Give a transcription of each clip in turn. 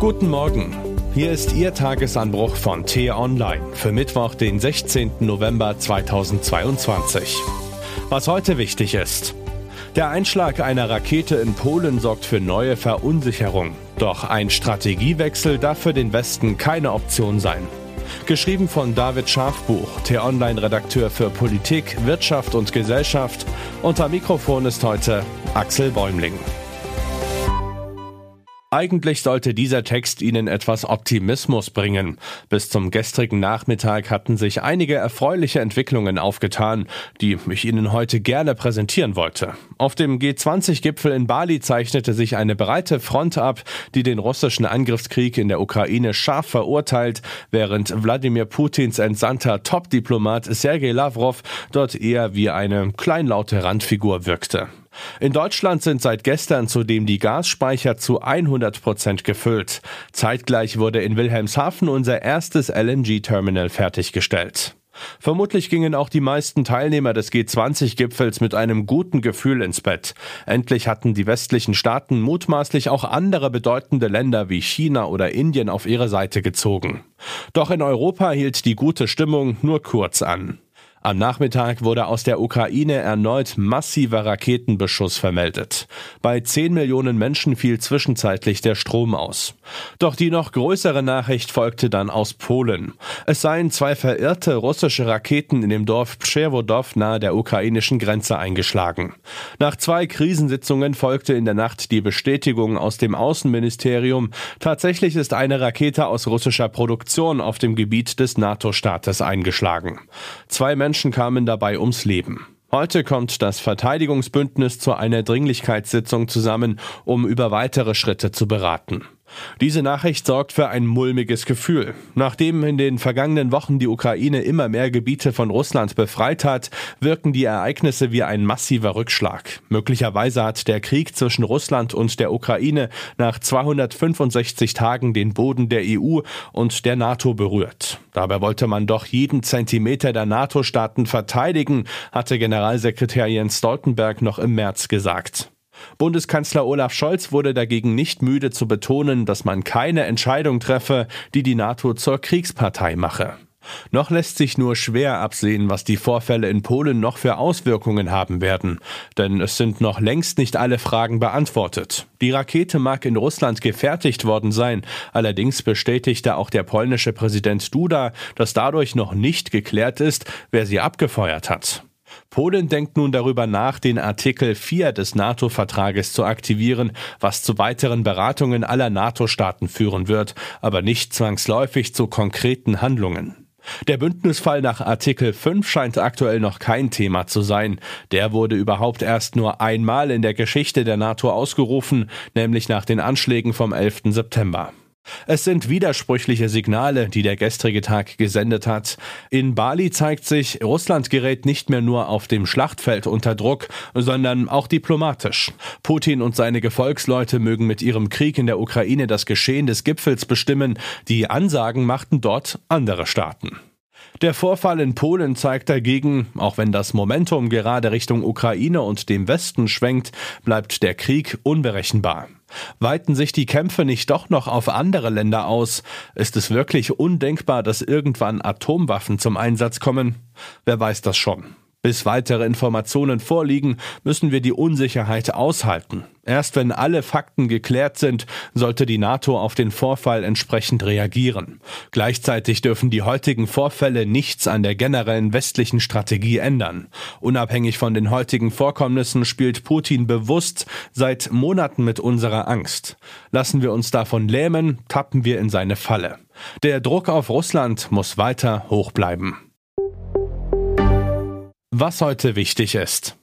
Guten Morgen. Hier ist Ihr Tagesanbruch von T-Online für Mittwoch, den 16. November 2022. Was heute wichtig ist. Der Einschlag einer Rakete in Polen sorgt für neue Verunsicherung. Doch ein Strategiewechsel darf für den Westen keine Option sein. Geschrieben von David Schafbuch, T-Online-Redakteur für Politik, Wirtschaft und Gesellschaft. Unter Mikrofon ist heute Axel Bäumling. Eigentlich sollte dieser Text Ihnen etwas Optimismus bringen. Bis zum gestrigen Nachmittag hatten sich einige erfreuliche Entwicklungen aufgetan, die ich Ihnen heute gerne präsentieren wollte. Auf dem G20-Gipfel in Bali zeichnete sich eine breite Front ab, die den russischen Angriffskrieg in der Ukraine scharf verurteilt, während Wladimir Putins entsandter Top-Diplomat Sergei Lavrov dort eher wie eine kleinlaute Randfigur wirkte. In Deutschland sind seit gestern zudem die Gasspeicher zu 100 Prozent gefüllt. Zeitgleich wurde in Wilhelmshaven unser erstes LNG-Terminal fertiggestellt. Vermutlich gingen auch die meisten Teilnehmer des G20-Gipfels mit einem guten Gefühl ins Bett. Endlich hatten die westlichen Staaten mutmaßlich auch andere bedeutende Länder wie China oder Indien auf ihre Seite gezogen. Doch in Europa hielt die gute Stimmung nur kurz an. Am Nachmittag wurde aus der Ukraine erneut massiver Raketenbeschuss vermeldet. Bei 10 Millionen Menschen fiel zwischenzeitlich der Strom aus. Doch die noch größere Nachricht folgte dann aus Polen. Es seien zwei verirrte russische Raketen in dem Dorf Przewodow nahe der ukrainischen Grenze eingeschlagen. Nach zwei Krisensitzungen folgte in der Nacht die Bestätigung aus dem Außenministerium, tatsächlich ist eine Rakete aus russischer Produktion auf dem Gebiet des NATO-Staates eingeschlagen. Zwei Menschen kamen dabei ums Leben. Heute kommt das Verteidigungsbündnis zu einer Dringlichkeitssitzung zusammen, um über weitere Schritte zu beraten. Diese Nachricht sorgt für ein mulmiges Gefühl. Nachdem in den vergangenen Wochen die Ukraine immer mehr Gebiete von Russland befreit hat, wirken die Ereignisse wie ein massiver Rückschlag. Möglicherweise hat der Krieg zwischen Russland und der Ukraine nach 265 Tagen den Boden der EU und der NATO berührt. Dabei wollte man doch jeden Zentimeter der NATO-Staaten verteidigen, hatte Generalsekretär Jens Stoltenberg noch im März gesagt. Bundeskanzler Olaf Scholz wurde dagegen nicht müde zu betonen, dass man keine Entscheidung treffe, die die NATO zur Kriegspartei mache. Noch lässt sich nur schwer absehen, was die Vorfälle in Polen noch für Auswirkungen haben werden, denn es sind noch längst nicht alle Fragen beantwortet. Die Rakete mag in Russland gefertigt worden sein, allerdings bestätigte auch der polnische Präsident Duda, dass dadurch noch nicht geklärt ist, wer sie abgefeuert hat. Polen denkt nun darüber nach, den Artikel 4 des NATO-Vertrages zu aktivieren, was zu weiteren Beratungen aller NATO-Staaten führen wird, aber nicht zwangsläufig zu konkreten Handlungen. Der Bündnisfall nach Artikel 5 scheint aktuell noch kein Thema zu sein. Der wurde überhaupt erst nur einmal in der Geschichte der NATO ausgerufen, nämlich nach den Anschlägen vom 11. September. Es sind widersprüchliche Signale, die der gestrige Tag gesendet hat. In Bali zeigt sich, Russland gerät nicht mehr nur auf dem Schlachtfeld unter Druck, sondern auch diplomatisch. Putin und seine Gefolgsleute mögen mit ihrem Krieg in der Ukraine das Geschehen des Gipfels bestimmen. Die Ansagen machten dort andere Staaten. Der Vorfall in Polen zeigt dagegen, auch wenn das Momentum gerade Richtung Ukraine und dem Westen schwenkt, bleibt der Krieg unberechenbar. Weiten sich die Kämpfe nicht doch noch auf andere Länder aus? Ist es wirklich undenkbar, dass irgendwann Atomwaffen zum Einsatz kommen? Wer weiß das schon. Bis weitere Informationen vorliegen, müssen wir die Unsicherheit aushalten. Erst wenn alle Fakten geklärt sind, sollte die NATO auf den Vorfall entsprechend reagieren. Gleichzeitig dürfen die heutigen Vorfälle nichts an der generellen westlichen Strategie ändern. Unabhängig von den heutigen Vorkommnissen spielt Putin bewusst seit Monaten mit unserer Angst. Lassen wir uns davon lähmen, tappen wir in seine Falle. Der Druck auf Russland muss weiter hoch bleiben. Was heute wichtig ist.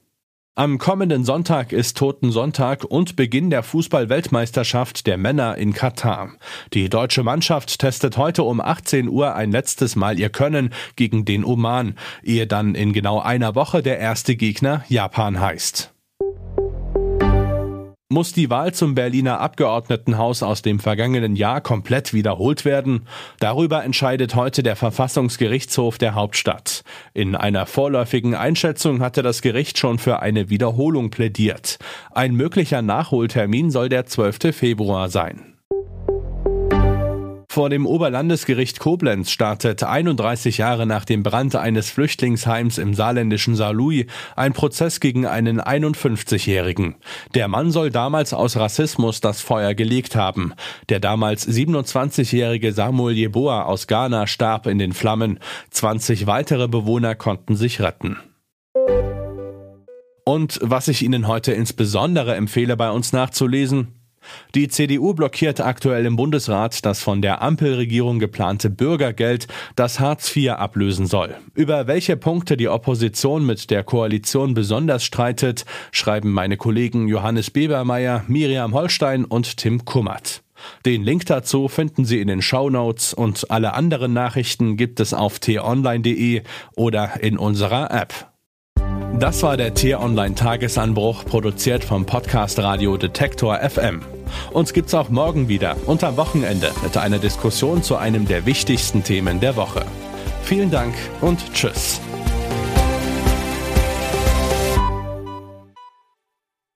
Am kommenden Sonntag ist Totensonntag und Beginn der Fußball-Weltmeisterschaft der Männer in Katar. Die deutsche Mannschaft testet heute um 18 Uhr ein letztes Mal ihr Können gegen den Oman, ehe dann in genau einer Woche der erste Gegner Japan heißt. Muss die Wahl zum Berliner Abgeordnetenhaus aus dem vergangenen Jahr komplett wiederholt werden? Darüber entscheidet heute der Verfassungsgerichtshof der Hauptstadt. In einer vorläufigen Einschätzung hatte das Gericht schon für eine Wiederholung plädiert. Ein möglicher Nachholtermin soll der 12. Februar sein. Vor dem Oberlandesgericht Koblenz startet 31 Jahre nach dem Brand eines Flüchtlingsheims im saarländischen Saarlouis ein Prozess gegen einen 51-Jährigen. Der Mann soll damals aus Rassismus das Feuer gelegt haben. Der damals 27-jährige Samuel Jeboa aus Ghana starb in den Flammen. 20 weitere Bewohner konnten sich retten. Und was ich Ihnen heute insbesondere empfehle, bei uns nachzulesen, die CDU blockiert aktuell im Bundesrat das von der Ampelregierung geplante Bürgergeld, das Hartz IV ablösen soll. Über welche Punkte die Opposition mit der Koalition besonders streitet, schreiben meine Kollegen Johannes Bebermeier, Miriam Holstein und Tim Kummert. Den Link dazu finden Sie in den Shownotes und alle anderen Nachrichten gibt es auf t-online.de oder in unserer App. Das war der T-Online Tagesanbruch, produziert vom Podcast Radio Detektor FM. Uns gibt's auch morgen wieder am Wochenende mit einer Diskussion zu einem der wichtigsten Themen der Woche. Vielen Dank und Tschüss.